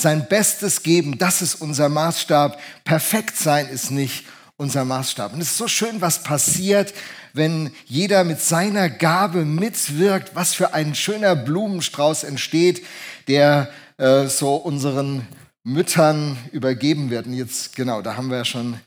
sein Bestes geben, das ist unser Maßstab. Perfekt sein ist nicht unser Maßstab. Und es ist so schön, was passiert, wenn jeder mit seiner Gabe mitwirkt, was für ein schöner Blumenstrauß entsteht, der äh, so unseren Müttern übergeben wird. Und jetzt, genau, da haben wir ja schon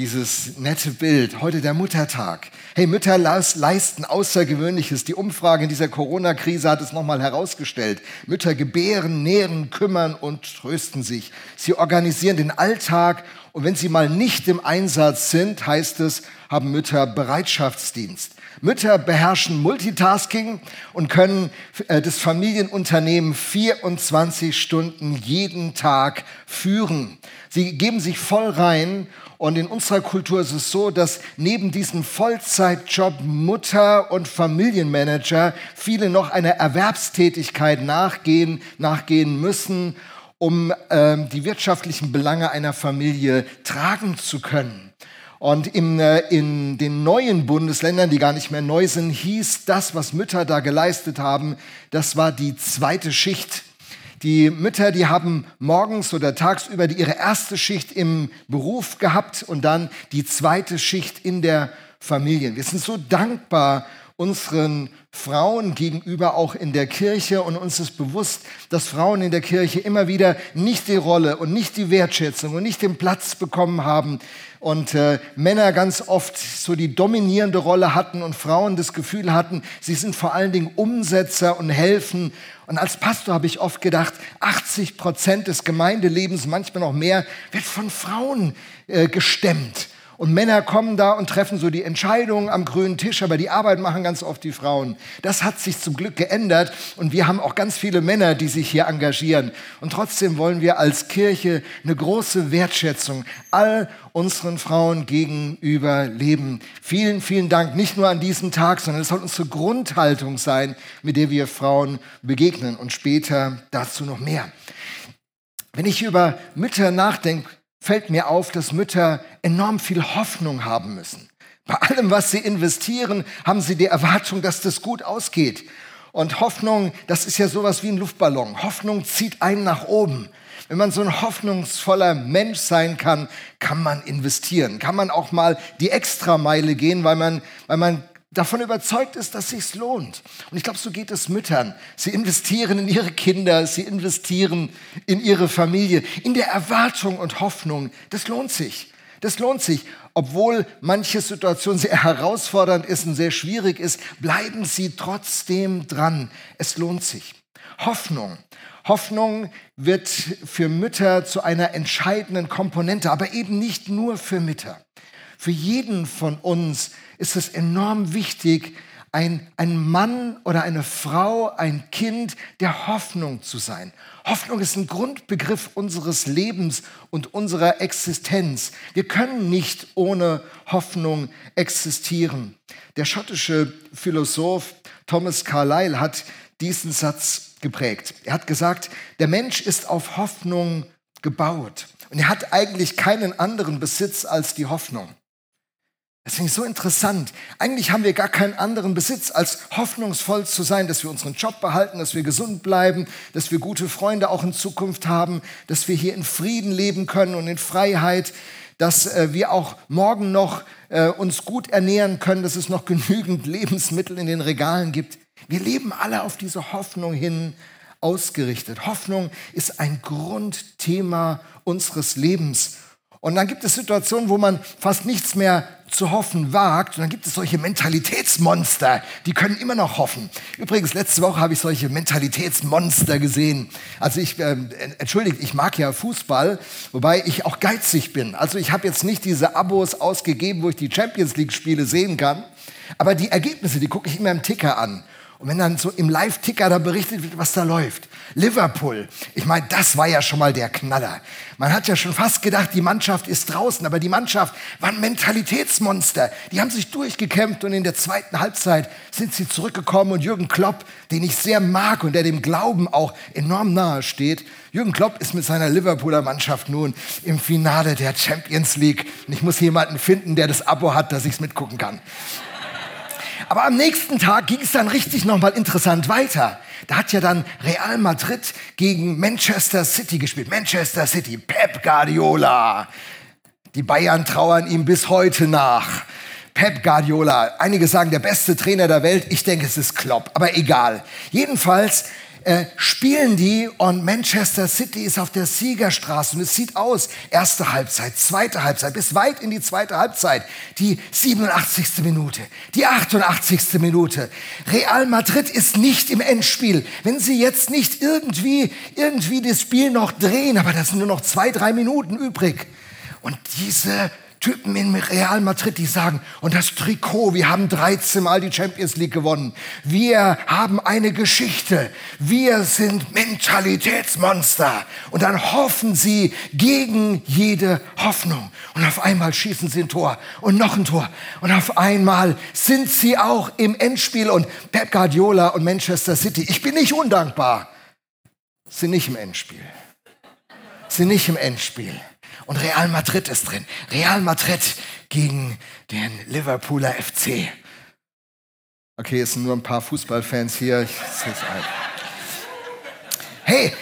dieses nette Bild. Heute der Muttertag. Hey, Mütter leisten Außergewöhnliches. Die Umfrage in dieser Corona-Krise hat es nochmal herausgestellt. Mütter gebären, nähren, kümmern und trösten sich. Sie organisieren den Alltag und wenn sie mal nicht im Einsatz sind, heißt es, haben Mütter Bereitschaftsdienst. Mütter beherrschen Multitasking und können äh, das Familienunternehmen 24 Stunden jeden Tag führen. Sie geben sich voll rein und in unserer Kultur ist es so, dass neben diesem Vollzeitjob Mutter und Familienmanager viele noch einer Erwerbstätigkeit nachgehen, nachgehen müssen, um äh, die wirtschaftlichen Belange einer Familie tragen zu können. Und in, äh, in den neuen Bundesländern, die gar nicht mehr neu sind, hieß das, was Mütter da geleistet haben, das war die zweite Schicht. Die Mütter, die haben morgens oder tagsüber ihre erste Schicht im Beruf gehabt und dann die zweite Schicht in der Familie. Wir sind so dankbar unseren Frauen gegenüber auch in der Kirche und uns ist bewusst, dass Frauen in der Kirche immer wieder nicht die Rolle und nicht die Wertschätzung und nicht den Platz bekommen haben und äh, Männer ganz oft so die dominierende Rolle hatten und Frauen das Gefühl hatten, sie sind vor allen Dingen Umsetzer und helfen. Und als Pastor habe ich oft gedacht, 80 Prozent des Gemeindelebens, manchmal noch mehr, wird von Frauen äh, gestemmt. Und Männer kommen da und treffen so die Entscheidungen am grünen Tisch, aber die Arbeit machen ganz oft die Frauen. Das hat sich zum Glück geändert und wir haben auch ganz viele Männer, die sich hier engagieren. Und trotzdem wollen wir als Kirche eine große Wertschätzung all unseren Frauen gegenüber leben. Vielen, vielen Dank, nicht nur an diesem Tag, sondern es soll unsere Grundhaltung sein, mit der wir Frauen begegnen und später dazu noch mehr. Wenn ich über Mütter nachdenke, fällt mir auf, dass Mütter enorm viel Hoffnung haben müssen. Bei allem, was sie investieren, haben sie die Erwartung, dass das gut ausgeht. Und Hoffnung, das ist ja sowas wie ein Luftballon. Hoffnung zieht einen nach oben. Wenn man so ein hoffnungsvoller Mensch sein kann, kann man investieren. Kann man auch mal die Extrameile gehen, weil man, weil man davon überzeugt ist, dass sich's lohnt. Und ich glaube, so geht es Müttern. Sie investieren in ihre Kinder, sie investieren in ihre Familie, in der Erwartung und Hoffnung, das lohnt sich. Das lohnt sich. Obwohl manche Situation sehr herausfordernd ist und sehr schwierig ist, bleiben Sie trotzdem dran. Es lohnt sich. Hoffnung. Hoffnung wird für Mütter zu einer entscheidenden Komponente, aber eben nicht nur für Mütter. Für jeden von uns ist es enorm wichtig, ein, ein Mann oder eine Frau, ein Kind der Hoffnung zu sein. Hoffnung ist ein Grundbegriff unseres Lebens und unserer Existenz. Wir können nicht ohne Hoffnung existieren. Der schottische Philosoph Thomas Carlyle hat diesen Satz geprägt. Er hat gesagt, der Mensch ist auf Hoffnung gebaut und er hat eigentlich keinen anderen Besitz als die Hoffnung. Das finde ich so interessant. Eigentlich haben wir gar keinen anderen Besitz, als hoffnungsvoll zu sein, dass wir unseren Job behalten, dass wir gesund bleiben, dass wir gute Freunde auch in Zukunft haben, dass wir hier in Frieden leben können und in Freiheit, dass äh, wir auch morgen noch äh, uns gut ernähren können, dass es noch genügend Lebensmittel in den Regalen gibt. Wir leben alle auf diese Hoffnung hin ausgerichtet. Hoffnung ist ein Grundthema unseres Lebens. Und dann gibt es Situationen, wo man fast nichts mehr zu hoffen wagt. Und dann gibt es solche Mentalitätsmonster, die können immer noch hoffen. Übrigens, letzte Woche habe ich solche Mentalitätsmonster gesehen. Also ich, äh, entschuldigt, ich mag ja Fußball, wobei ich auch geizig bin. Also ich habe jetzt nicht diese Abos ausgegeben, wo ich die Champions League-Spiele sehen kann. Aber die Ergebnisse, die gucke ich immer im Ticker an. Und wenn dann so im Live-Ticker da berichtet wird, was da läuft. Liverpool, ich meine, das war ja schon mal der Knaller. Man hat ja schon fast gedacht, die Mannschaft ist draußen, aber die Mannschaft war ein Mentalitätsmonster. Die haben sich durchgekämpft und in der zweiten Halbzeit sind sie zurückgekommen und Jürgen Klopp, den ich sehr mag und der dem Glauben auch enorm nahe steht, Jürgen Klopp ist mit seiner Liverpooler Mannschaft nun im Finale der Champions League. Und ich muss jemanden finden, der das Abo hat, dass ich es mitgucken kann. Aber am nächsten Tag ging es dann richtig nochmal interessant weiter. Da hat ja dann Real Madrid gegen Manchester City gespielt. Manchester City, Pep Guardiola. Die Bayern trauern ihm bis heute nach. Pep Guardiola, einige sagen der beste Trainer der Welt, ich denke es ist Klopp, aber egal. Jedenfalls äh, spielen die und Manchester City ist auf der Siegerstraße und es sieht aus, erste Halbzeit, zweite Halbzeit, bis weit in die zweite Halbzeit, die 87. Minute, die 88. Minute. Real Madrid ist nicht im Endspiel. Wenn sie jetzt nicht irgendwie, irgendwie das Spiel noch drehen, aber das sind nur noch zwei, drei Minuten übrig. Und diese Typen in Real Madrid, die sagen, und das Trikot, wir haben 13 Mal die Champions League gewonnen. Wir haben eine Geschichte. Wir sind Mentalitätsmonster. Und dann hoffen sie gegen jede Hoffnung. Und auf einmal schießen sie ein Tor und noch ein Tor. Und auf einmal sind sie auch im Endspiel. Und Pep Guardiola und Manchester City, ich bin nicht undankbar, sind nicht im Endspiel. Sind nicht im Endspiel. Und Real Madrid ist drin. Real Madrid gegen den Liverpooler FC. Okay, es sind nur ein paar Fußballfans hier. Hey,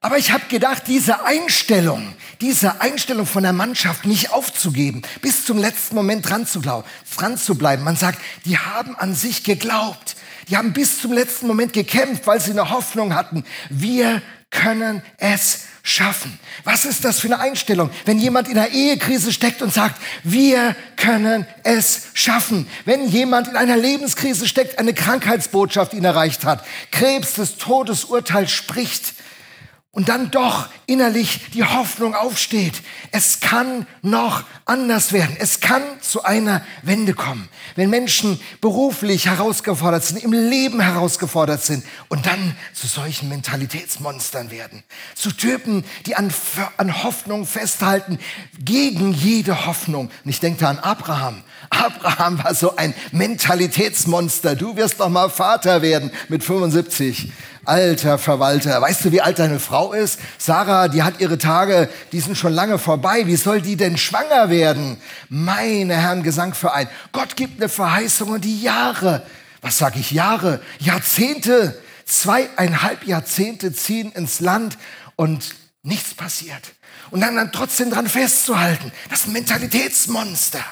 aber ich habe gedacht, diese Einstellung, diese Einstellung von der Mannschaft nicht aufzugeben, bis zum letzten Moment dran zu, glauben, dran zu bleiben. Man sagt, die haben an sich geglaubt. Die haben bis zum letzten Moment gekämpft, weil sie eine Hoffnung hatten. Wir können es schaffen. Was ist das für eine Einstellung, wenn jemand in einer Ehekrise steckt und sagt, wir können es schaffen. Wenn jemand in einer Lebenskrise steckt, eine Krankheitsbotschaft ihn erreicht hat, Krebs, das Todesurteil spricht, und dann doch innerlich die Hoffnung aufsteht. Es kann noch anders werden. Es kann zu einer Wende kommen. Wenn Menschen beruflich herausgefordert sind, im Leben herausgefordert sind und dann zu solchen Mentalitätsmonstern werden. Zu Typen, die an, an Hoffnung festhalten, gegen jede Hoffnung. Und ich denke da an Abraham. Abraham war so ein Mentalitätsmonster. Du wirst doch mal Vater werden mit 75. Alter Verwalter, weißt du, wie alt deine Frau ist? Sarah, die hat ihre Tage, die sind schon lange vorbei. Wie soll die denn schwanger werden? Meine Herren Gesangverein. Gott gibt eine Verheißung und die Jahre, was sage ich Jahre? Jahrzehnte, zweieinhalb Jahrzehnte ziehen ins Land und nichts passiert. Und dann, dann trotzdem dran festzuhalten, das ist ein Mentalitätsmonster.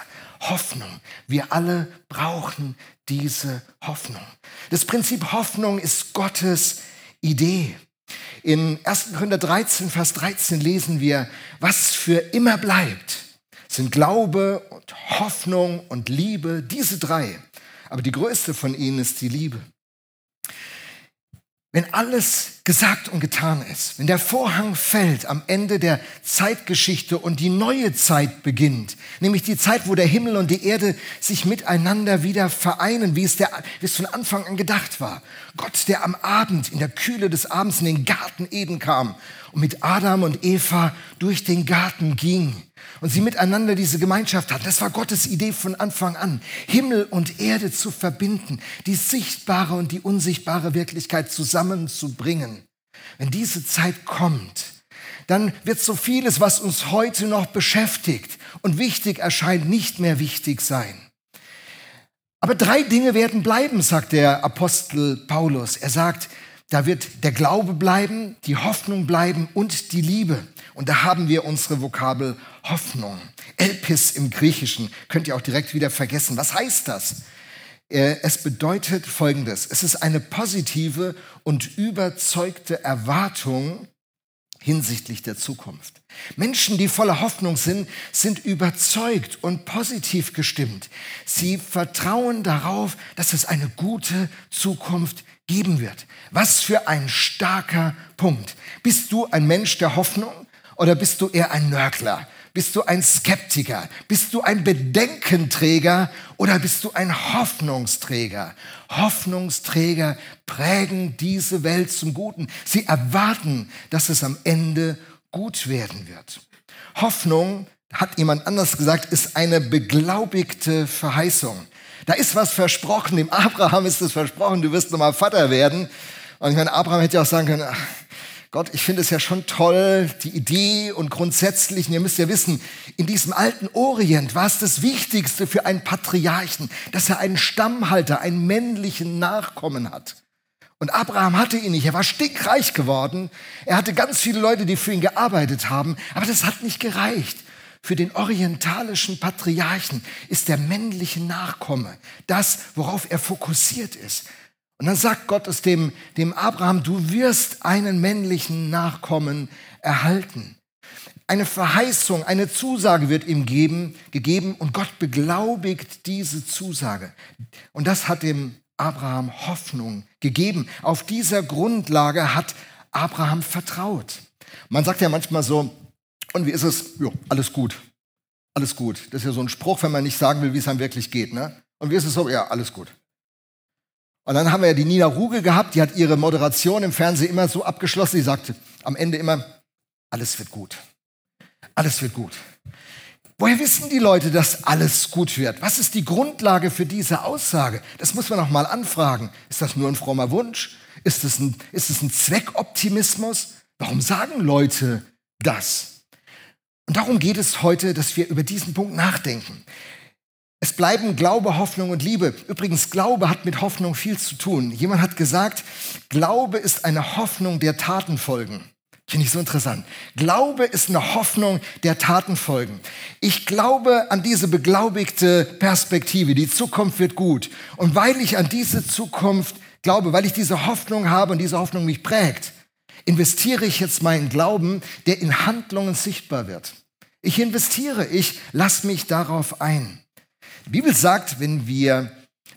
Hoffnung. Wir alle brauchen diese Hoffnung. Das Prinzip Hoffnung ist Gottes Idee. In 1. Korinther 13, Vers 13 lesen wir, was für immer bleibt, sind Glaube und Hoffnung und Liebe, diese drei. Aber die größte von ihnen ist die Liebe. Wenn alles gesagt und getan ist, wenn der Vorhang fällt am Ende der Zeitgeschichte und die neue Zeit beginnt, nämlich die Zeit, wo der Himmel und die Erde sich miteinander wieder vereinen, wie es, der, wie es von Anfang an gedacht war. Gott, der am Abend, in der Kühle des Abends in den Garten Eden kam und mit Adam und Eva durch den Garten ging und sie miteinander diese Gemeinschaft hatten. Das war Gottes Idee von Anfang an, Himmel und Erde zu verbinden, die sichtbare und die unsichtbare Wirklichkeit zusammenzubringen. Wenn diese Zeit kommt, dann wird so vieles, was uns heute noch beschäftigt und wichtig erscheint, nicht mehr wichtig sein. Aber drei Dinge werden bleiben, sagt der Apostel Paulus. Er sagt, da wird der Glaube bleiben, die Hoffnung bleiben und die Liebe. Und da haben wir unsere Vokabel Hoffnung. Elpis im Griechischen könnt ihr auch direkt wieder vergessen. Was heißt das? Äh, es bedeutet Folgendes. Es ist eine positive und überzeugte Erwartung hinsichtlich der Zukunft. Menschen, die voller Hoffnung sind, sind überzeugt und positiv gestimmt. Sie vertrauen darauf, dass es eine gute Zukunft geben wird. Was für ein starker Punkt. Bist du ein Mensch der Hoffnung oder bist du eher ein Nörgler? Bist du ein Skeptiker? Bist du ein Bedenkenträger oder bist du ein Hoffnungsträger? Hoffnungsträger prägen diese Welt zum Guten. Sie erwarten, dass es am Ende gut werden wird. Hoffnung, hat jemand anders gesagt, ist eine beglaubigte Verheißung. Da ist was versprochen. Dem Abraham ist es versprochen, du wirst nochmal Vater werden. Und ich meine, Abraham hätte ja auch sagen können, ach, Gott, ich finde es ja schon toll, die Idee und grundsätzlich, und ihr müsst ja wissen, in diesem alten Orient war es das Wichtigste für einen Patriarchen, dass er einen Stammhalter, einen männlichen Nachkommen hat. Und Abraham hatte ihn nicht. Er war stinkreich geworden. Er hatte ganz viele Leute, die für ihn gearbeitet haben. Aber das hat nicht gereicht. Für den orientalischen Patriarchen ist der männliche Nachkomme das, worauf er fokussiert ist. Und dann sagt Gott es dem, dem Abraham, du wirst einen männlichen Nachkommen erhalten. Eine Verheißung, eine Zusage wird ihm geben, gegeben und Gott beglaubigt diese Zusage. Und das hat dem Abraham Hoffnung gegeben. Auf dieser Grundlage hat Abraham vertraut. Man sagt ja manchmal so, und wie ist es? Jo, alles gut. Alles gut. Das ist ja so ein Spruch, wenn man nicht sagen will, wie es einem wirklich geht. Ne? Und wie ist es so? Ja, alles gut. Und dann haben wir ja die Nina Ruge gehabt, die hat ihre Moderation im Fernsehen immer so abgeschlossen, die sagte am Ende immer, alles wird gut. Alles wird gut. Woher wissen die Leute, dass alles gut wird? Was ist die Grundlage für diese Aussage? Das muss man noch mal anfragen. Ist das nur ein frommer Wunsch? Ist es ein, ist es ein Zweckoptimismus? Warum sagen Leute das? Und darum geht es heute, dass wir über diesen Punkt nachdenken. Es bleiben Glaube, Hoffnung und Liebe. Übrigens, Glaube hat mit Hoffnung viel zu tun. Jemand hat gesagt, Glaube ist eine Hoffnung der Taten folgen. Finde ich so interessant. Glaube ist eine Hoffnung der Taten folgen. Ich glaube an diese beglaubigte Perspektive. Die Zukunft wird gut. Und weil ich an diese Zukunft glaube, weil ich diese Hoffnung habe und diese Hoffnung mich prägt, investiere ich jetzt meinen Glauben, der in Handlungen sichtbar wird. Ich investiere, ich lasse mich darauf ein. Die Bibel sagt, wenn wir,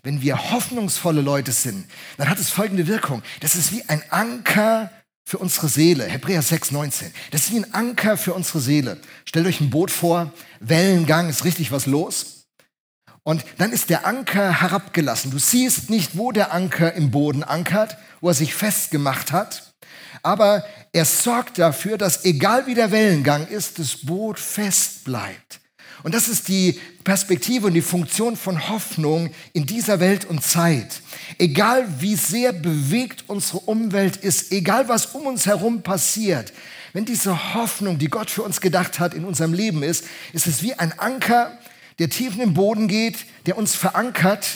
wenn wir hoffnungsvolle Leute sind, dann hat es folgende Wirkung. Das ist wie ein Anker für unsere Seele. Hebräer 6, 19. Das ist wie ein Anker für unsere Seele. Stellt euch ein Boot vor, Wellengang, ist richtig was los. Und dann ist der Anker herabgelassen. Du siehst nicht, wo der Anker im Boden ankert, wo er sich festgemacht hat. Aber er sorgt dafür, dass egal wie der Wellengang ist, das Boot fest bleibt. Und das ist die Perspektive und die Funktion von Hoffnung in dieser Welt und Zeit. Egal wie sehr bewegt unsere Umwelt ist, egal was um uns herum passiert, wenn diese Hoffnung, die Gott für uns gedacht hat, in unserem Leben ist, ist es wie ein Anker, der tief in den Boden geht, der uns verankert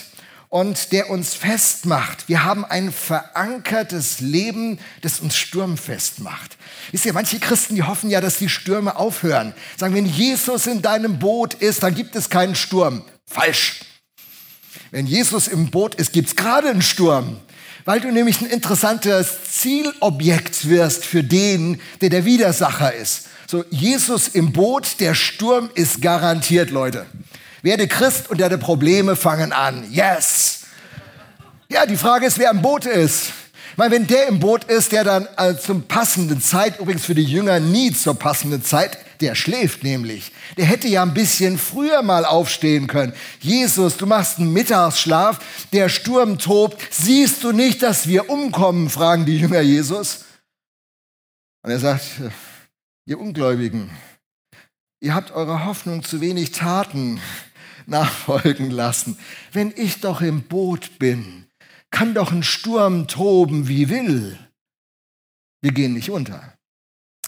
und der uns festmacht. Wir haben ein verankertes Leben, das uns sturmfest macht. Wisst ihr, manche Christen, die hoffen ja, dass die Stürme aufhören. Sagen, wenn Jesus in deinem Boot ist, dann gibt es keinen Sturm. Falsch. Wenn Jesus im Boot ist, gibt es gerade einen Sturm. Weil du nämlich ein interessantes Zielobjekt wirst für den, der der Widersacher ist. So, Jesus im Boot, der Sturm ist garantiert, Leute. Werde Christ und deine Probleme fangen an. Yes! Ja, die Frage ist, wer im Boot ist. Ich meine, wenn der im Boot ist, der dann äh, zum passenden Zeit, übrigens für die Jünger nie zur passenden Zeit, der schläft nämlich. Der hätte ja ein bisschen früher mal aufstehen können. Jesus, du machst einen Mittagsschlaf, der Sturm tobt. Siehst du nicht, dass wir umkommen, fragen die Jünger Jesus. Und er sagt, ihr Ungläubigen, ihr habt eurer Hoffnung zu wenig Taten nachfolgen lassen. Wenn ich doch im Boot bin, kann doch ein Sturm toben wie will. Wir gehen nicht unter.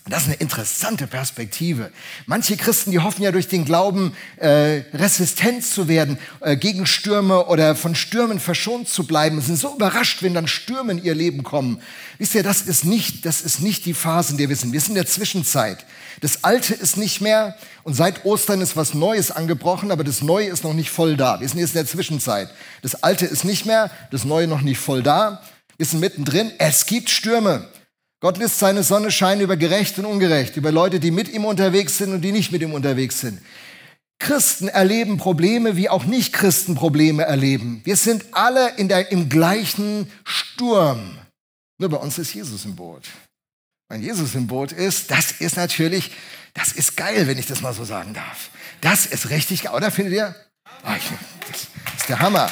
Das ist eine interessante Perspektive. Manche Christen, die hoffen ja durch den Glauben, äh, resistent zu werden äh, gegen Stürme oder von Stürmen verschont zu bleiben, sind so überrascht, wenn dann Stürme in ihr Leben kommen. Wisst ihr, das ist nicht, das ist nicht die Phase, in der wir sind. Wir sind in der Zwischenzeit. Das Alte ist nicht mehr und seit Ostern ist was Neues angebrochen, aber das Neue ist noch nicht voll da. Wir sind jetzt in der Zwischenzeit. Das Alte ist nicht mehr, das Neue noch nicht voll da. Wir sind mittendrin. Es gibt Stürme. Gott lässt seine Sonne scheinen über gerecht und ungerecht, über Leute, die mit ihm unterwegs sind und die nicht mit ihm unterwegs sind. Christen erleben Probleme, wie auch Nicht-Christen Probleme erleben. Wir sind alle in der, im gleichen Sturm. Nur bei uns ist Jesus im Boot. Wenn Jesus im Boot ist, das ist natürlich, das ist geil, wenn ich das mal so sagen darf. Das ist richtig geil, oder findet ihr? Oh, das ist der Hammer.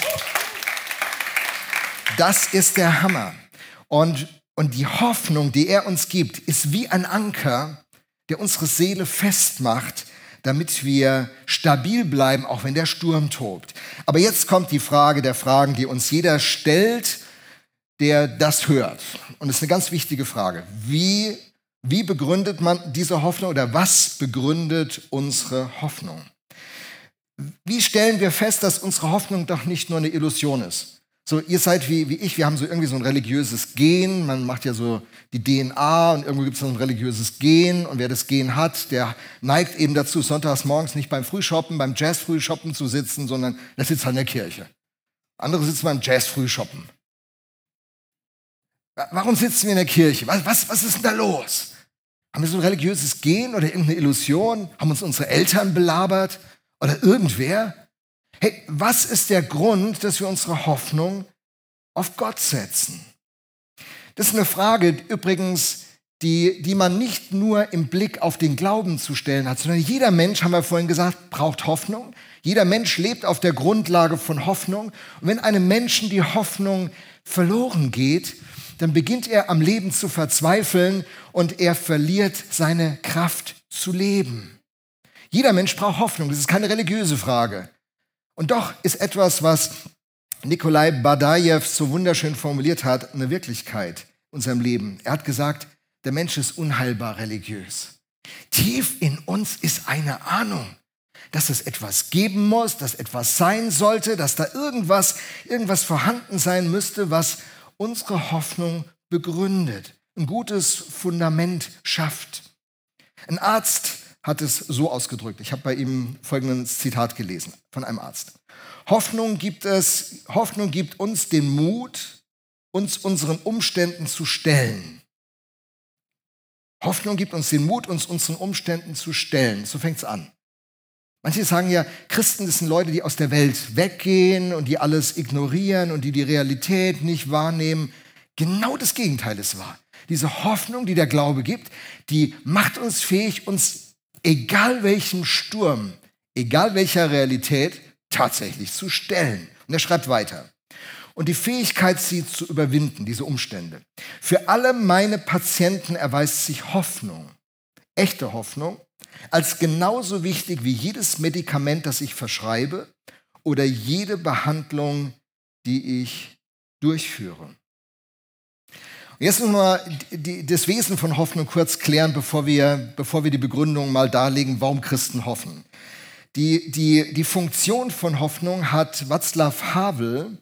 Das ist der Hammer. Und und die Hoffnung, die er uns gibt, ist wie ein Anker, der unsere Seele festmacht, damit wir stabil bleiben, auch wenn der Sturm tobt. Aber jetzt kommt die Frage der Fragen, die uns jeder stellt, der das hört. Und es ist eine ganz wichtige Frage. Wie, wie begründet man diese Hoffnung oder was begründet unsere Hoffnung? Wie stellen wir fest, dass unsere Hoffnung doch nicht nur eine Illusion ist? So, ihr seid wie, wie ich, wir haben so irgendwie so ein religiöses Gen. Man macht ja so die DNA und irgendwo gibt es so ein religiöses Gen. Und wer das Gen hat, der neigt eben dazu, sonntags morgens nicht beim Frühshoppen, beim Jazz-Frühshoppen zu sitzen, sondern der sitzt in der Kirche. Andere sitzen beim Jazz-Frühshoppen. Warum sitzen wir in der Kirche? Was, was, was ist denn da los? Haben wir so ein religiöses Gen oder irgendeine Illusion? Haben uns unsere Eltern belabert? Oder irgendwer? Hey, was ist der Grund, dass wir unsere Hoffnung auf Gott setzen? Das ist eine Frage übrigens, die, die man nicht nur im Blick auf den Glauben zu stellen hat, sondern jeder Mensch, haben wir vorhin gesagt, braucht Hoffnung. Jeder Mensch lebt auf der Grundlage von Hoffnung. Und wenn einem Menschen die Hoffnung verloren geht, dann beginnt er am Leben zu verzweifeln und er verliert seine Kraft zu leben. Jeder Mensch braucht Hoffnung, das ist keine religiöse Frage. Und doch ist etwas, was Nikolai Badajew so wunderschön formuliert hat, eine Wirklichkeit in unserem Leben. Er hat gesagt, der Mensch ist unheilbar religiös. Tief in uns ist eine Ahnung, dass es etwas geben muss, dass etwas sein sollte, dass da irgendwas, irgendwas vorhanden sein müsste, was unsere Hoffnung begründet, ein gutes Fundament schafft. Ein Arzt hat es so ausgedrückt. Ich habe bei ihm folgendes Zitat gelesen von einem Arzt. Hoffnung gibt es, Hoffnung gibt uns den Mut, uns unseren Umständen zu stellen. Hoffnung gibt uns den Mut, uns unseren Umständen zu stellen. So fängt es an. Manche sagen ja, Christen das sind Leute, die aus der Welt weggehen und die alles ignorieren und die die Realität nicht wahrnehmen. Genau das Gegenteil ist wahr. Diese Hoffnung, die der Glaube gibt, die macht uns fähig, uns egal welchem Sturm, egal welcher Realität, tatsächlich zu stellen. Und er schreibt weiter. Und die Fähigkeit, sie zu überwinden, diese Umstände. Für alle meine Patienten erweist sich Hoffnung, echte Hoffnung, als genauso wichtig wie jedes Medikament, das ich verschreibe oder jede Behandlung, die ich durchführe. Jetzt müssen wir das Wesen von Hoffnung kurz klären, bevor wir, bevor wir die Begründung mal darlegen, warum Christen hoffen. Die, die, die Funktion von Hoffnung hat Václav Havel,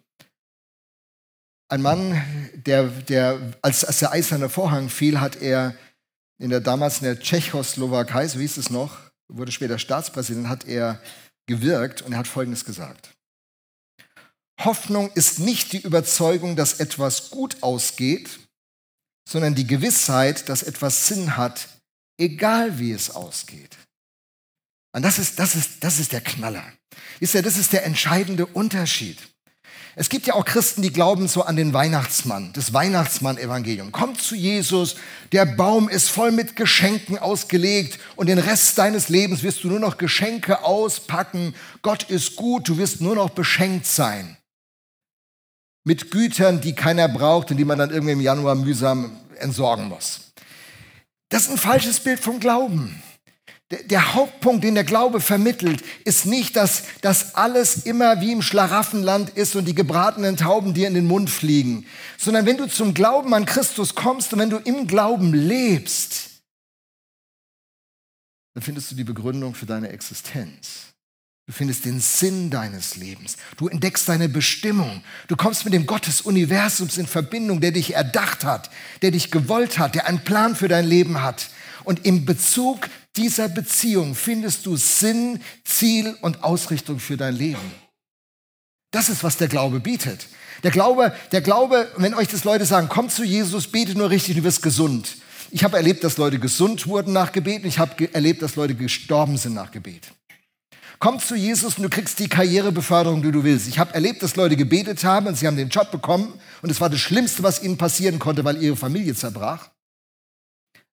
ein Mann, der, der als, als der eiserne Vorhang fiel, hat er in der damals in der Tschechoslowakei, so hieß es noch, wurde später Staatspräsident, hat er gewirkt und er hat Folgendes gesagt. Hoffnung ist nicht die Überzeugung, dass etwas gut ausgeht, sondern die Gewissheit, dass etwas Sinn hat, egal wie es ausgeht. Und das ist, das ist, das ist der Knaller. Ist ja, das ist der entscheidende Unterschied. Es gibt ja auch Christen, die glauben so an den Weihnachtsmann, das Weihnachtsmann-Evangelium. Komm zu Jesus, der Baum ist voll mit Geschenken ausgelegt und den Rest deines Lebens wirst du nur noch Geschenke auspacken. Gott ist gut, du wirst nur noch beschenkt sein. Mit Gütern, die keiner braucht und die man dann irgendwie im Januar mühsam entsorgen muss. Das ist ein falsches Bild vom Glauben. Der Hauptpunkt, den der Glaube vermittelt, ist nicht, dass das alles immer wie im Schlaraffenland ist und die gebratenen Tauben dir in den Mund fliegen, sondern wenn du zum Glauben an Christus kommst und wenn du im Glauben lebst, dann findest du die Begründung für deine Existenz. Du findest den Sinn deines Lebens. Du entdeckst deine Bestimmung. Du kommst mit dem Gott des Universums in Verbindung, der dich erdacht hat, der dich gewollt hat, der einen Plan für dein Leben hat. Und im Bezug dieser Beziehung findest du Sinn, Ziel und Ausrichtung für dein Leben. Das ist, was der Glaube bietet. Der Glaube, der Glaube, wenn euch das Leute sagen, komm zu Jesus, bete nur richtig, du wirst gesund. Ich habe erlebt, dass Leute gesund wurden nach Gebet und ich habe erlebt, dass Leute gestorben sind nach Gebet. Komm zu Jesus und du kriegst die Karrierebeförderung, die du willst. Ich habe erlebt, dass Leute gebetet haben und sie haben den Job bekommen und es war das Schlimmste, was ihnen passieren konnte, weil ihre Familie zerbrach.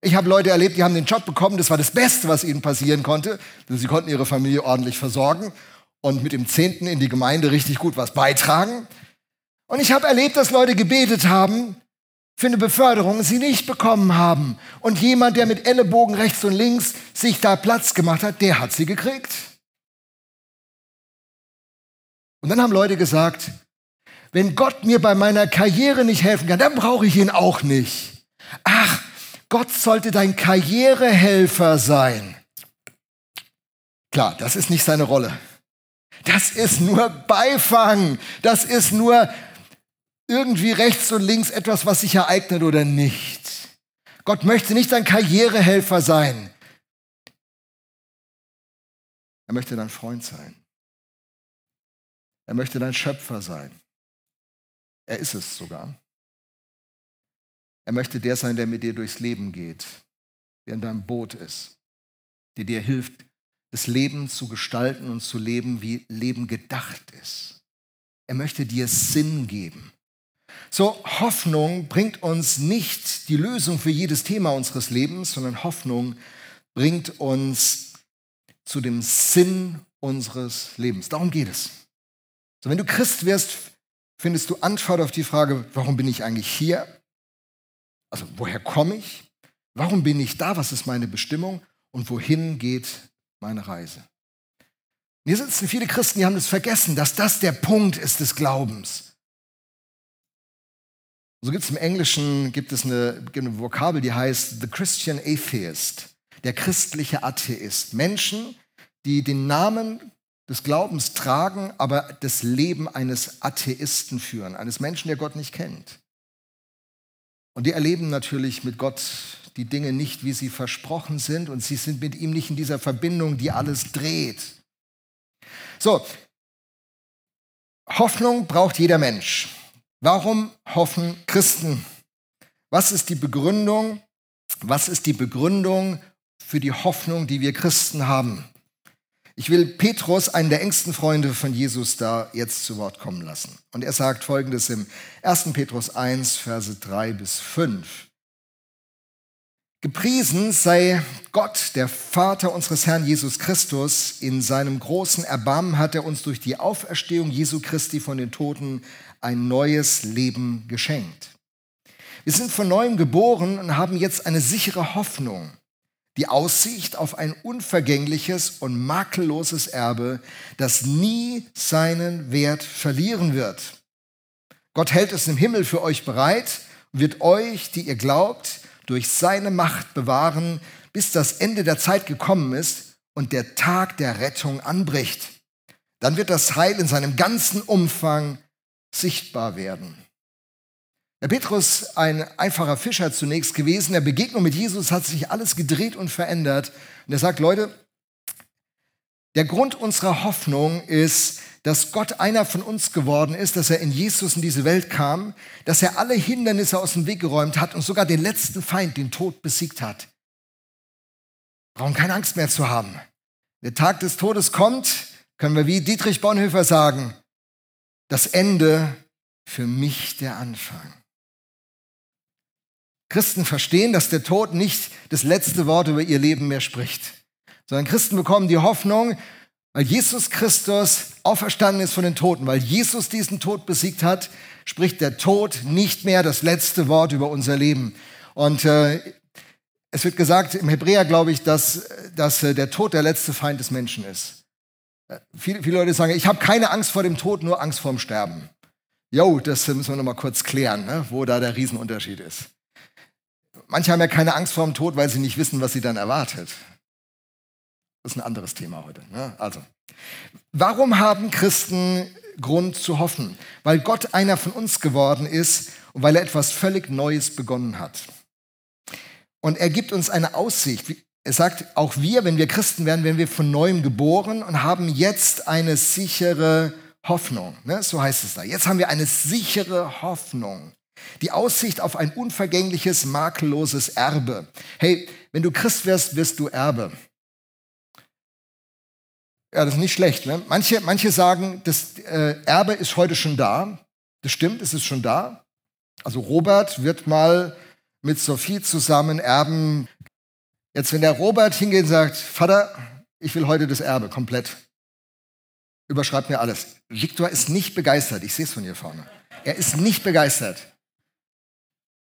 Ich habe Leute erlebt, die haben den Job bekommen, das war das Beste, was ihnen passieren konnte. Sie konnten ihre Familie ordentlich versorgen und mit dem Zehnten in die Gemeinde richtig gut was beitragen. Und ich habe erlebt, dass Leute gebetet haben für eine Beförderung, sie nicht bekommen haben. Und jemand, der mit Ellenbogen rechts und links sich da Platz gemacht hat, der hat sie gekriegt. Und dann haben Leute gesagt, wenn Gott mir bei meiner Karriere nicht helfen kann, dann brauche ich ihn auch nicht. Ach, Gott sollte dein Karrierehelfer sein. Klar, das ist nicht seine Rolle. Das ist nur Beifang. Das ist nur irgendwie rechts und links etwas, was sich ereignet oder nicht. Gott möchte nicht dein Karrierehelfer sein. Er möchte dein Freund sein. Er möchte dein Schöpfer sein. Er ist es sogar. Er möchte der sein, der mit dir durchs Leben geht, der in deinem Boot ist, der dir hilft, das Leben zu gestalten und zu leben, wie Leben gedacht ist. Er möchte dir Sinn geben. So, Hoffnung bringt uns nicht die Lösung für jedes Thema unseres Lebens, sondern Hoffnung bringt uns zu dem Sinn unseres Lebens. Darum geht es. So, wenn du Christ wirst, findest du Antwort auf die Frage, warum bin ich eigentlich hier? Also, woher komme ich? Warum bin ich da? Was ist meine Bestimmung? Und wohin geht meine Reise? Hier sitzen viele Christen, die haben es vergessen, dass das der Punkt ist des Glaubens. So gibt es im Englischen gibt es eine, eine Vokabel, die heißt The Christian Atheist, der christliche Atheist. Menschen, die den Namen des Glaubens tragen, aber das Leben eines Atheisten führen, eines Menschen, der Gott nicht kennt. Und die erleben natürlich mit Gott die Dinge nicht, wie sie versprochen sind, und sie sind mit ihm nicht in dieser Verbindung, die alles dreht. So, Hoffnung braucht jeder Mensch. Warum hoffen Christen? Was ist die Begründung? Was ist die Begründung für die Hoffnung, die wir Christen haben? Ich will Petrus, einen der engsten Freunde von Jesus, da jetzt zu Wort kommen lassen. Und er sagt folgendes im 1. Petrus 1, Verse 3 bis 5. Gepriesen sei Gott, der Vater unseres Herrn Jesus Christus. In seinem großen Erbarmen hat er uns durch die Auferstehung Jesu Christi von den Toten ein neues Leben geschenkt. Wir sind von neuem geboren und haben jetzt eine sichere Hoffnung, die Aussicht auf ein unvergängliches und makelloses Erbe, das nie seinen Wert verlieren wird. Gott hält es im Himmel für euch bereit und wird euch, die ihr glaubt, durch seine Macht bewahren, bis das Ende der Zeit gekommen ist und der Tag der Rettung anbricht. Dann wird das Heil in seinem ganzen Umfang sichtbar werden. Der Petrus, ein einfacher Fischer zunächst gewesen, der Begegnung mit Jesus hat sich alles gedreht und verändert. Und er sagt, Leute, der Grund unserer Hoffnung ist, dass Gott einer von uns geworden ist, dass er in Jesus in diese Welt kam, dass er alle Hindernisse aus dem Weg geräumt hat und sogar den letzten Feind, den Tod, besiegt hat. Brauchen keine Angst mehr zu haben. Der Tag des Todes kommt, können wir wie Dietrich Bonhoeffer sagen, das Ende für mich der Anfang. Christen verstehen, dass der Tod nicht das letzte Wort über ihr Leben mehr spricht, sondern Christen bekommen die Hoffnung, weil Jesus Christus auferstanden ist von den Toten, weil Jesus diesen Tod besiegt hat, spricht der Tod nicht mehr das letzte Wort über unser Leben. Und äh, es wird gesagt im Hebräer, glaube ich, dass, dass äh, der Tod der letzte Feind des Menschen ist. Viele, viele Leute sagen, ich habe keine Angst vor dem Tod, nur Angst vor dem Sterben. Jo, das müssen wir noch mal kurz klären, ne, wo da der Riesenunterschied ist. Manche haben ja keine Angst vor dem Tod, weil sie nicht wissen, was sie dann erwartet. Das ist ein anderes Thema heute. Ne? Also, warum haben Christen Grund zu hoffen? Weil Gott einer von uns geworden ist und weil er etwas völlig Neues begonnen hat. Und er gibt uns eine Aussicht. Er sagt, auch wir, wenn wir Christen werden, werden wir von neuem geboren und haben jetzt eine sichere Hoffnung. Ne? So heißt es da. Jetzt haben wir eine sichere Hoffnung. Die Aussicht auf ein unvergängliches, makelloses Erbe. Hey, wenn du Christ wirst, wirst du Erbe. Ja, das ist nicht schlecht. Ne? Manche, manche sagen, das äh, Erbe ist heute schon da. Das stimmt, es ist schon da. Also Robert wird mal mit Sophie zusammen erben Jetzt, wenn der Robert hingeht und sagt, Vater, ich will heute das Erbe komplett, überschreibt mir alles. Viktor ist nicht begeistert, ich sehe es von hier vorne. Er ist nicht begeistert.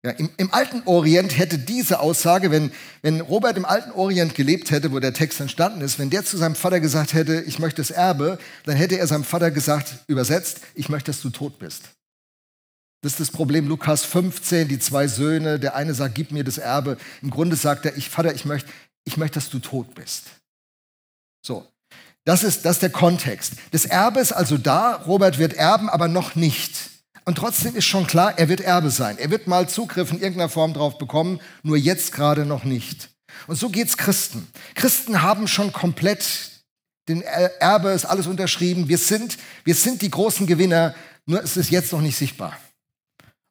Ja, im, im, alten Orient hätte diese Aussage, wenn, wenn Robert im alten Orient gelebt hätte, wo der Text entstanden ist, wenn der zu seinem Vater gesagt hätte, ich möchte das Erbe, dann hätte er seinem Vater gesagt, übersetzt, ich möchte, dass du tot bist. Das ist das Problem Lukas 15, die zwei Söhne. Der eine sagt, gib mir das Erbe. Im Grunde sagt er, ich, Vater, ich möchte, ich möchte, dass du tot bist. So, das ist, das ist der Kontext. Das Erbe ist also da, Robert wird erben, aber noch nicht. Und trotzdem ist schon klar, er wird Erbe sein. Er wird mal Zugriff in irgendeiner Form drauf bekommen, nur jetzt gerade noch nicht. Und so geht's Christen. Christen haben schon komplett den Erbe, ist alles unterschrieben. Wir sind, wir sind die großen Gewinner, nur ist es jetzt noch nicht sichtbar.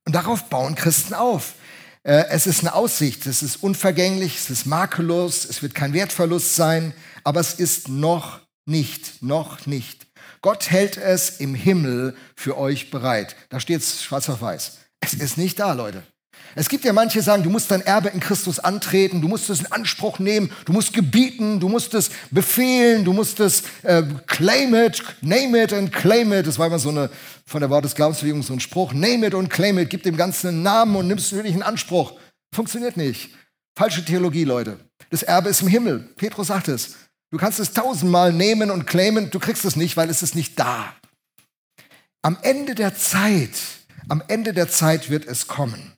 Und darauf bauen Christen auf. Äh, es ist eine Aussicht, es ist unvergänglich, es ist makellos, es wird kein Wertverlust sein, aber es ist noch nicht, noch nicht. Gott hält es im Himmel für euch bereit. Da steht es schwarz auf weiß. Es ist nicht da, Leute. Es gibt ja manche, die sagen, du musst dein Erbe in Christus antreten, du musst es in Anspruch nehmen, du musst gebieten, du musst es befehlen, du musst es äh, claim it, name it and claim it. Das war immer so eine, von der Wort des Glaubensbewegung so ein Spruch. Name it und claim it, gib dem Ganzen einen Namen und nimmst wirklich in Anspruch. Funktioniert nicht. Falsche Theologie, Leute. Das Erbe ist im Himmel. Petrus sagt es. Du kannst es tausendmal nehmen und claimen, du kriegst es nicht, weil es ist nicht da. Am Ende der Zeit, am Ende der Zeit wird es kommen.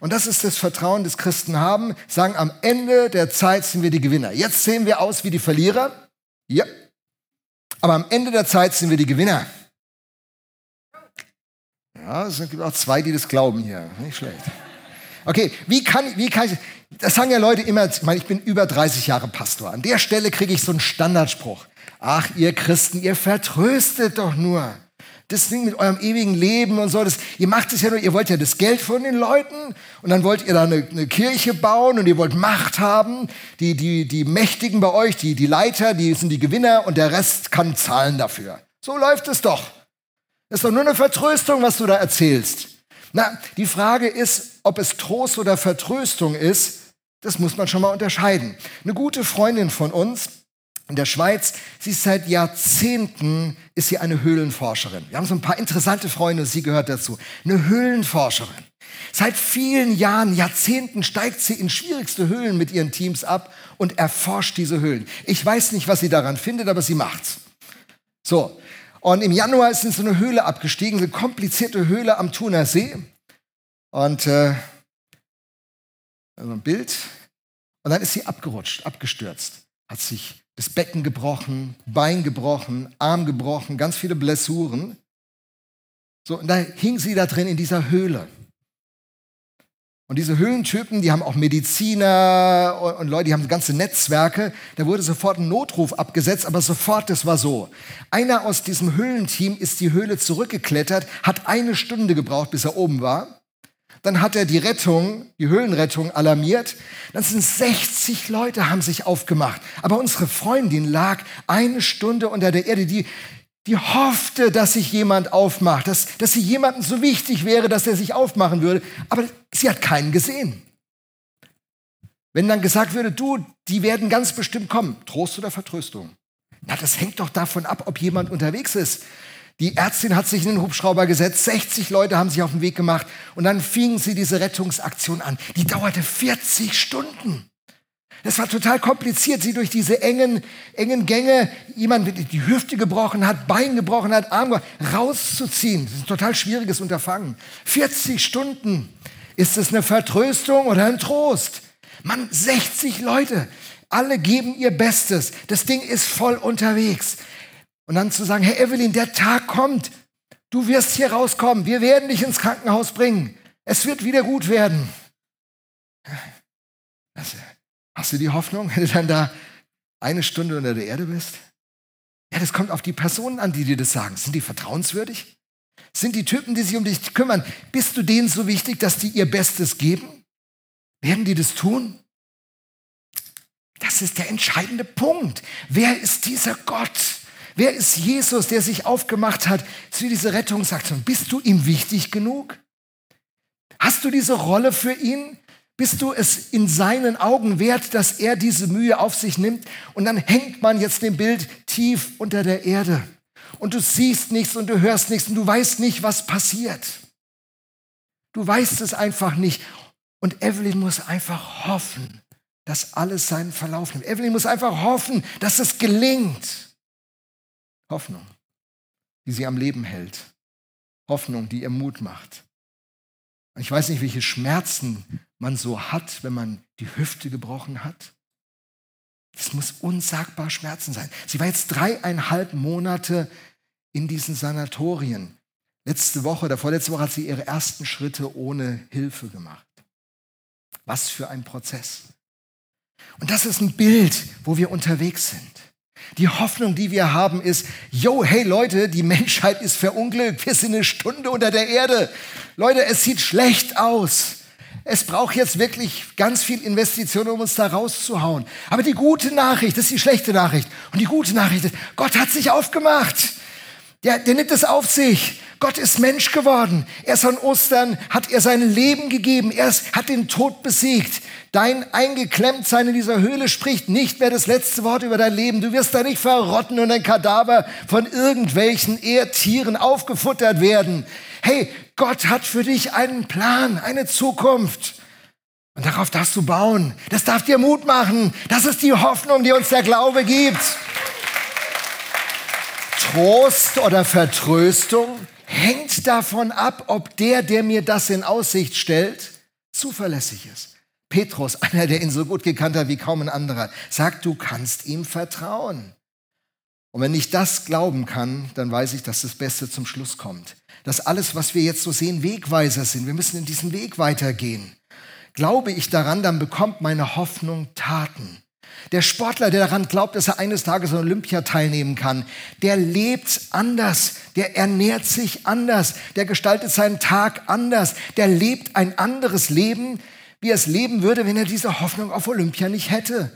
Und das ist das Vertrauen des Christen haben, sagen, am Ende der Zeit sind wir die Gewinner. Jetzt sehen wir aus wie die Verlierer. Ja. Aber am Ende der Zeit sind wir die Gewinner. Ja, es gibt auch zwei, die das glauben hier. Nicht schlecht. Okay, wie kann, wie kann ich, das sagen ja Leute immer, ich meine, ich bin über 30 Jahre Pastor. An der Stelle kriege ich so einen Standardspruch. Ach, ihr Christen, ihr vertröstet doch nur. Das Ding mit eurem ewigen Leben und so, das, ihr macht es ja nur, ihr wollt ja das Geld von den Leuten und dann wollt ihr da eine, eine Kirche bauen und ihr wollt Macht haben. Die, die, die Mächtigen bei euch, die, die Leiter, die sind die Gewinner und der Rest kann zahlen dafür. So läuft es doch. Das ist doch nur eine Vertröstung, was du da erzählst. Na, die Frage ist, ob es Trost oder Vertröstung ist, das muss man schon mal unterscheiden. Eine gute Freundin von uns in der Schweiz, sie ist seit Jahrzehnten, ist sie eine Höhlenforscherin. Wir haben so ein paar interessante Freunde, sie gehört dazu. Eine Höhlenforscherin. Seit vielen Jahren, Jahrzehnten steigt sie in schwierigste Höhlen mit ihren Teams ab und erforscht diese Höhlen. Ich weiß nicht, was sie daran findet, aber sie macht's. So. Und im Januar ist sie in so eine Höhle abgestiegen, eine komplizierte Höhle am Thuner See. Und äh, also ein Bild. Und dann ist sie abgerutscht, abgestürzt, hat sich das Becken gebrochen, Bein gebrochen, Arm gebrochen, ganz viele Blessuren. So, und da hing sie da drin in dieser Höhle. Und diese Höhlentypen, die haben auch Mediziner und, und, Leute, die haben ganze Netzwerke. Da wurde sofort ein Notruf abgesetzt, aber sofort, das war so. Einer aus diesem Höhlenteam ist die Höhle zurückgeklettert, hat eine Stunde gebraucht, bis er oben war. Dann hat er die Rettung, die Höhlenrettung alarmiert. Dann sind 60 Leute, haben sich aufgemacht. Aber unsere Freundin lag eine Stunde unter der Erde. Die, die hoffte, dass sich jemand aufmacht, dass, dass sie jemandem so wichtig wäre, dass er sich aufmachen würde. Aber sie hat keinen gesehen. Wenn dann gesagt würde, du, die werden ganz bestimmt kommen, Trost oder Vertröstung? Na, das hängt doch davon ab, ob jemand unterwegs ist. Die Ärztin hat sich in den Hubschrauber gesetzt, 60 Leute haben sich auf den Weg gemacht und dann fingen sie diese Rettungsaktion an. Die dauerte 40 Stunden. Das war total kompliziert, sie durch diese engen, engen Gänge, jemand mit die Hüfte gebrochen hat, Bein gebrochen hat, Arm gebrochen, rauszuziehen. Das ist ein total schwieriges Unterfangen. 40 Stunden. Ist es eine Vertröstung oder ein Trost? Mann, 60 Leute. Alle geben ihr Bestes. Das Ding ist voll unterwegs. Und dann zu sagen, Herr Evelyn, der Tag kommt. Du wirst hier rauskommen. Wir werden dich ins Krankenhaus bringen. Es wird wieder gut werden. Also, hast du die Hoffnung, wenn du dann da eine Stunde unter der Erde bist? Ja, das kommt auf die Personen an, die dir das sagen. Sind die vertrauenswürdig? Sind die Typen, die sich um dich kümmern, bist du denen so wichtig, dass die ihr Bestes geben? Werden die das tun? Das ist der entscheidende Punkt. Wer ist dieser Gott? Wer ist Jesus, der sich aufgemacht hat zu dieser Rettungsaktion? Bist du ihm wichtig genug? Hast du diese Rolle für ihn? Bist du es in seinen Augen wert, dass er diese Mühe auf sich nimmt? Und dann hängt man jetzt dem Bild tief unter der Erde. Und du siehst nichts und du hörst nichts und du weißt nicht, was passiert. Du weißt es einfach nicht. Und Evelyn muss einfach hoffen, dass alles seinen Verlauf nimmt. Evelyn muss einfach hoffen, dass es gelingt. Hoffnung, die sie am Leben hält. Hoffnung, die ihr Mut macht. Ich weiß nicht, welche Schmerzen man so hat, wenn man die Hüfte gebrochen hat. Es muss unsagbar Schmerzen sein. Sie war jetzt dreieinhalb Monate in diesen Sanatorien. Letzte Woche oder vorletzte Woche hat sie ihre ersten Schritte ohne Hilfe gemacht. Was für ein Prozess. Und das ist ein Bild, wo wir unterwegs sind. Die Hoffnung, die wir haben, ist, yo, hey Leute, die Menschheit ist verunglückt. Wir sind eine Stunde unter der Erde. Leute, es sieht schlecht aus. Es braucht jetzt wirklich ganz viel Investition, um uns da rauszuhauen. Aber die gute Nachricht, ist die schlechte Nachricht. Und die gute Nachricht ist, Gott hat sich aufgemacht. Der, der nimmt es auf sich. Gott ist Mensch geworden. Erst an Ostern hat er sein Leben gegeben. Er hat den Tod besiegt. Dein Eingeklemmtsein in dieser Höhle spricht nicht mehr das letzte Wort über dein Leben. Du wirst da nicht verrotten und ein Kadaver von irgendwelchen Erdtieren aufgefuttert werden. Hey, Gott hat für dich einen Plan, eine Zukunft. Und darauf darfst du bauen. Das darf dir Mut machen. Das ist die Hoffnung, die uns der Glaube gibt. Trost oder Vertröstung hängt davon ab, ob der, der mir das in Aussicht stellt, zuverlässig ist. Petrus, einer, der ihn so gut gekannt hat wie kaum ein anderer, sagt, du kannst ihm vertrauen. Und wenn ich das glauben kann, dann weiß ich, dass das Beste zum Schluss kommt. Dass alles, was wir jetzt so sehen, Wegweiser sind. Wir müssen in diesem Weg weitergehen. Glaube ich daran, dann bekommt meine Hoffnung Taten. Der Sportler, der daran glaubt, dass er eines Tages an Olympia teilnehmen kann, der lebt anders, der ernährt sich anders, der gestaltet seinen Tag anders, der lebt ein anderes Leben, wie er es leben würde, wenn er diese Hoffnung auf Olympia nicht hätte.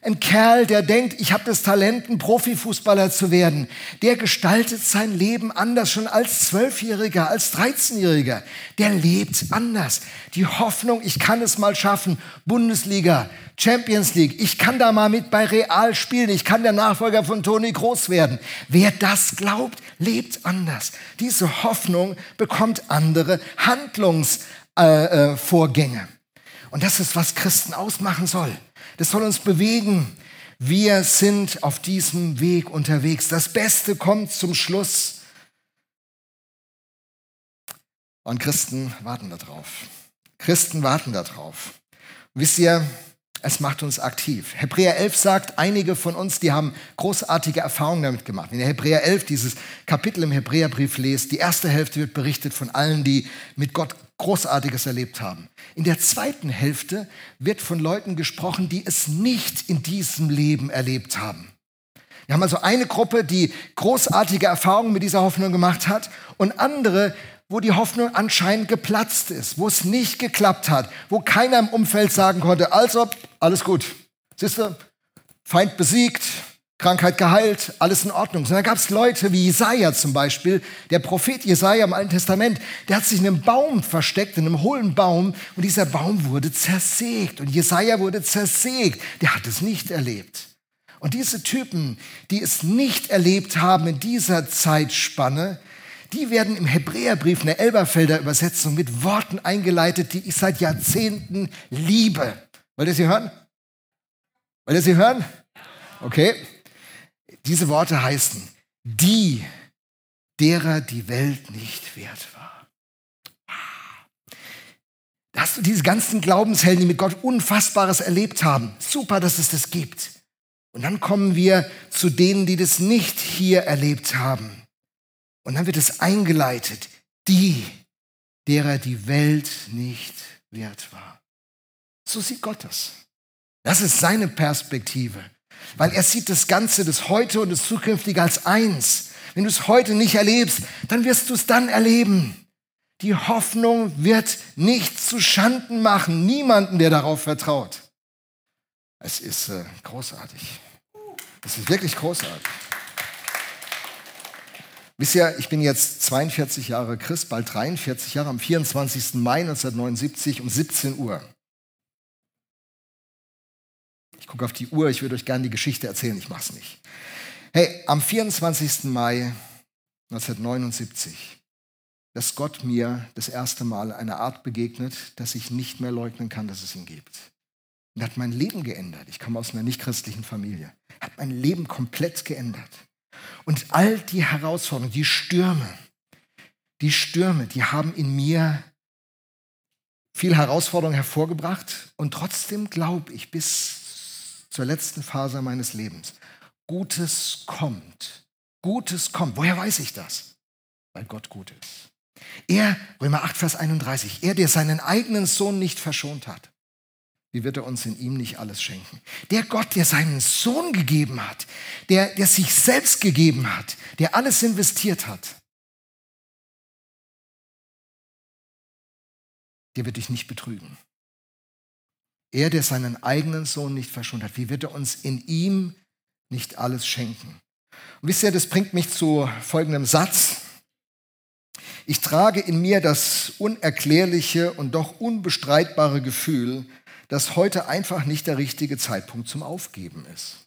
Ein Kerl, der denkt, ich habe das Talent, ein Profifußballer zu werden, der gestaltet sein Leben anders, schon als Zwölfjähriger, als Dreizehnjähriger. Der lebt anders. Die Hoffnung, ich kann es mal schaffen, Bundesliga, Champions League, ich kann da mal mit bei Real spielen, ich kann der Nachfolger von Toni Groß werden. Wer das glaubt, lebt anders. Diese Hoffnung bekommt andere Handlungsvorgänge. Äh, äh, Und das ist, was Christen ausmachen soll. Das soll uns bewegen. Wir sind auf diesem Weg unterwegs. Das Beste kommt zum Schluss. Und Christen warten darauf. Christen warten darauf. Wisst ihr, es macht uns aktiv. Hebräer 11 sagt, einige von uns, die haben großartige Erfahrungen damit gemacht. Wenn ihr Hebräer 11 dieses Kapitel im Hebräerbrief lest, die erste Hälfte wird berichtet von allen, die mit Gott Großartiges erlebt haben. In der zweiten Hälfte wird von Leuten gesprochen, die es nicht in diesem Leben erlebt haben. Wir haben also eine Gruppe, die großartige Erfahrungen mit dieser Hoffnung gemacht hat und andere, wo die Hoffnung anscheinend geplatzt ist, wo es nicht geklappt hat, wo keiner im Umfeld sagen konnte, also alles gut, siehst du, Feind besiegt, Krankheit geheilt, alles in Ordnung. Dann gab es Leute wie Jesaja zum Beispiel, der Prophet Jesaja im Alten Testament, der hat sich in einem Baum versteckt, in einem hohlen Baum, und dieser Baum wurde zersägt. Und Jesaja wurde zersägt. Der hat es nicht erlebt. Und diese Typen, die es nicht erlebt haben in dieser Zeitspanne, die werden im Hebräerbrief in der Elberfelder Übersetzung mit Worten eingeleitet, die ich seit Jahrzehnten liebe. Wollt ihr sie hören? Wollt ihr sie hören? Okay. Diese Worte heißen, die, derer die Welt nicht wert war. Da hast du diese ganzen Glaubenshelden, die mit Gott Unfassbares erlebt haben. Super, dass es das gibt. Und dann kommen wir zu denen, die das nicht hier erlebt haben. Und dann wird es eingeleitet, die, derer die Welt nicht wert war. So sieht Gott das. Das ist seine Perspektive. Weil er sieht das Ganze, das Heute und das Zukünftige als eins. Wenn du es heute nicht erlebst, dann wirst du es dann erleben. Die Hoffnung wird nicht zu Schanden machen, niemanden, der darauf vertraut. Es ist äh, großartig. Es ist wirklich großartig. Wisst ihr, ich bin jetzt 42 Jahre Christ, bald 43 Jahre, am 24. Mai 1979 um 17 Uhr gucke auf die Uhr, ich würde euch gerne die Geschichte erzählen, ich mache es nicht. Hey, am 24. Mai 1979 dass Gott mir das erste Mal eine Art begegnet, dass ich nicht mehr leugnen kann, dass es ihn gibt. Und hat mein Leben geändert. Ich komme aus einer nicht-christlichen Familie. Hat mein Leben komplett geändert. Und all die Herausforderungen, die Stürme, die Stürme, die haben in mir viel Herausforderung hervorgebracht. Und trotzdem glaube ich bis zur letzten Phase meines Lebens. Gutes kommt. Gutes kommt. Woher weiß ich das? weil Gott gut ist. Er, Römer 8, Vers 31, er, der seinen eigenen Sohn nicht verschont hat, wie wird er uns in ihm nicht alles schenken? Der Gott, der seinen Sohn gegeben hat, der, der sich selbst gegeben hat, der alles investiert hat, der wird dich nicht betrügen. Er, der seinen eigenen Sohn nicht verschont hat, wie wird er uns in ihm nicht alles schenken? Und wisst ihr, das bringt mich zu folgendem Satz. Ich trage in mir das unerklärliche und doch unbestreitbare Gefühl, dass heute einfach nicht der richtige Zeitpunkt zum Aufgeben ist.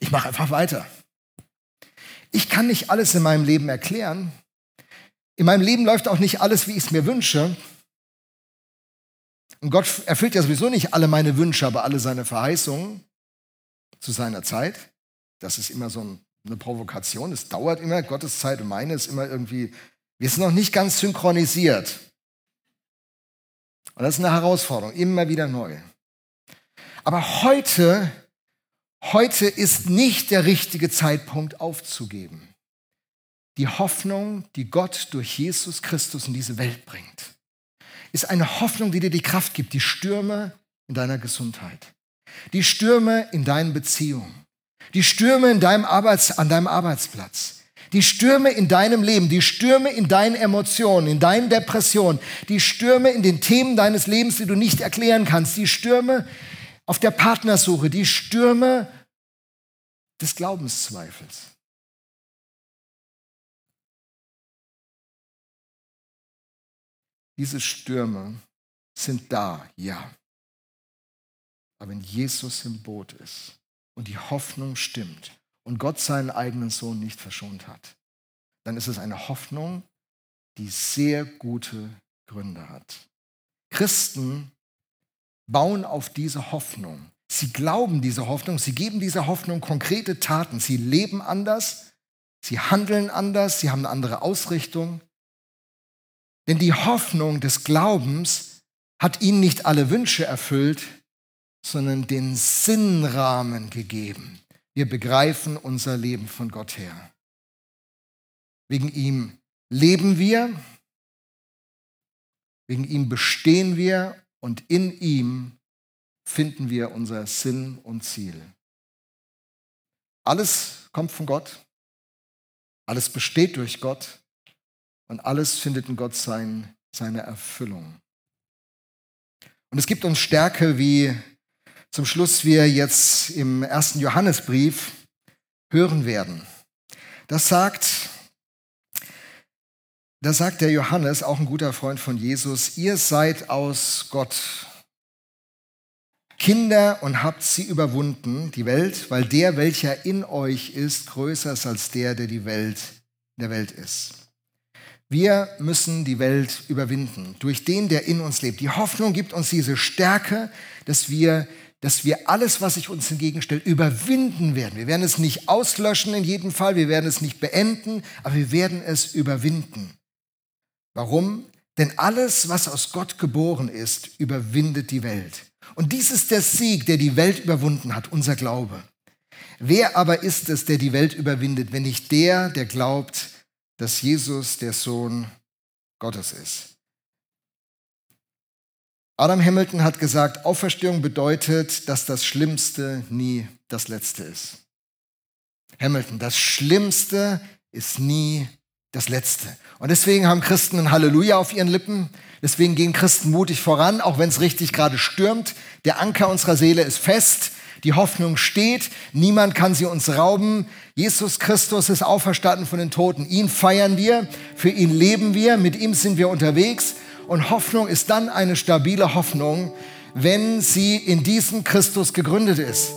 Ich mache einfach weiter. Ich kann nicht alles in meinem Leben erklären. In meinem Leben läuft auch nicht alles, wie ich es mir wünsche. Und Gott erfüllt ja sowieso nicht alle meine Wünsche, aber alle seine Verheißungen zu seiner Zeit. Das ist immer so eine Provokation. Es dauert immer. Gottes Zeit und meine ist immer irgendwie, wir sind noch nicht ganz synchronisiert. Und das ist eine Herausforderung, immer wieder neu. Aber heute, heute ist nicht der richtige Zeitpunkt aufzugeben. Die Hoffnung, die Gott durch Jesus Christus in diese Welt bringt, ist eine Hoffnung, die dir die Kraft gibt, die Stürme in deiner Gesundheit, die Stürme in deinen Beziehungen, die Stürme in deinem Arbeits-, an deinem Arbeitsplatz, die Stürme in deinem Leben, die Stürme in deinen Emotionen, in deinen Depressionen, die Stürme in den Themen deines Lebens, die du nicht erklären kannst, die Stürme auf der Partnersuche, die Stürme des Glaubenszweifels. Diese Stürme sind da, ja. Aber wenn Jesus im Boot ist und die Hoffnung stimmt, und Gott seinen eigenen Sohn nicht verschont hat, dann ist es eine Hoffnung, die sehr gute Gründe hat. Christen bauen auf diese Hoffnung. Sie glauben diese Hoffnung, sie geben dieser Hoffnung konkrete Taten. Sie leben anders, sie handeln anders, sie haben eine andere Ausrichtung. Denn die Hoffnung des Glaubens hat ihnen nicht alle Wünsche erfüllt, sondern den Sinnrahmen gegeben. Wir begreifen unser Leben von Gott her. Wegen ihm leben wir, wegen ihm bestehen wir und in ihm finden wir unser Sinn und Ziel. Alles kommt von Gott, alles besteht durch Gott und alles findet in Gott sein, seine Erfüllung. Und es gibt uns Stärke wie zum Schluss wir jetzt im ersten Johannesbrief hören werden. Das sagt, da sagt der Johannes, auch ein guter Freund von Jesus, ihr seid aus Gott Kinder und habt sie überwunden, die Welt, weil der, welcher in euch ist, größer ist als der, der die Welt in der Welt ist. Wir müssen die Welt überwinden durch den, der in uns lebt. Die Hoffnung gibt uns diese Stärke, dass wir dass wir alles, was sich uns entgegenstellt, überwinden werden. Wir werden es nicht auslöschen in jedem Fall, wir werden es nicht beenden, aber wir werden es überwinden. Warum? Denn alles, was aus Gott geboren ist, überwindet die Welt. Und dies ist der Sieg, der die Welt überwunden hat, unser Glaube. Wer aber ist es, der die Welt überwindet, wenn nicht der, der glaubt, dass Jesus der Sohn Gottes ist? Adam Hamilton hat gesagt, Auferstehung bedeutet, dass das Schlimmste nie das Letzte ist. Hamilton, das Schlimmste ist nie das Letzte. Und deswegen haben Christen ein Halleluja auf ihren Lippen. Deswegen gehen Christen mutig voran, auch wenn es richtig gerade stürmt. Der Anker unserer Seele ist fest. Die Hoffnung steht. Niemand kann sie uns rauben. Jesus Christus ist auferstanden von den Toten. Ihn feiern wir. Für ihn leben wir. Mit ihm sind wir unterwegs. Und Hoffnung ist dann eine stabile Hoffnung, wenn sie in diesem Christus gegründet ist.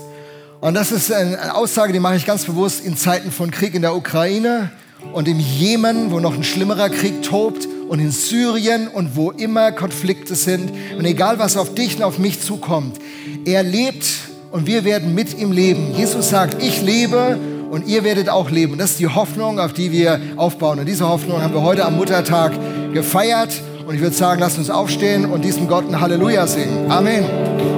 Und das ist eine Aussage, die mache ich ganz bewusst in Zeiten von Krieg in der Ukraine und im Jemen, wo noch ein schlimmerer Krieg tobt und in Syrien und wo immer Konflikte sind. Und egal, was auf dich und auf mich zukommt, er lebt und wir werden mit ihm leben. Jesus sagt, ich lebe und ihr werdet auch leben. Und das ist die Hoffnung, auf die wir aufbauen. Und diese Hoffnung haben wir heute am Muttertag gefeiert. Und ich würde sagen, lasst uns aufstehen und diesem Gott ein Halleluja singen. Amen.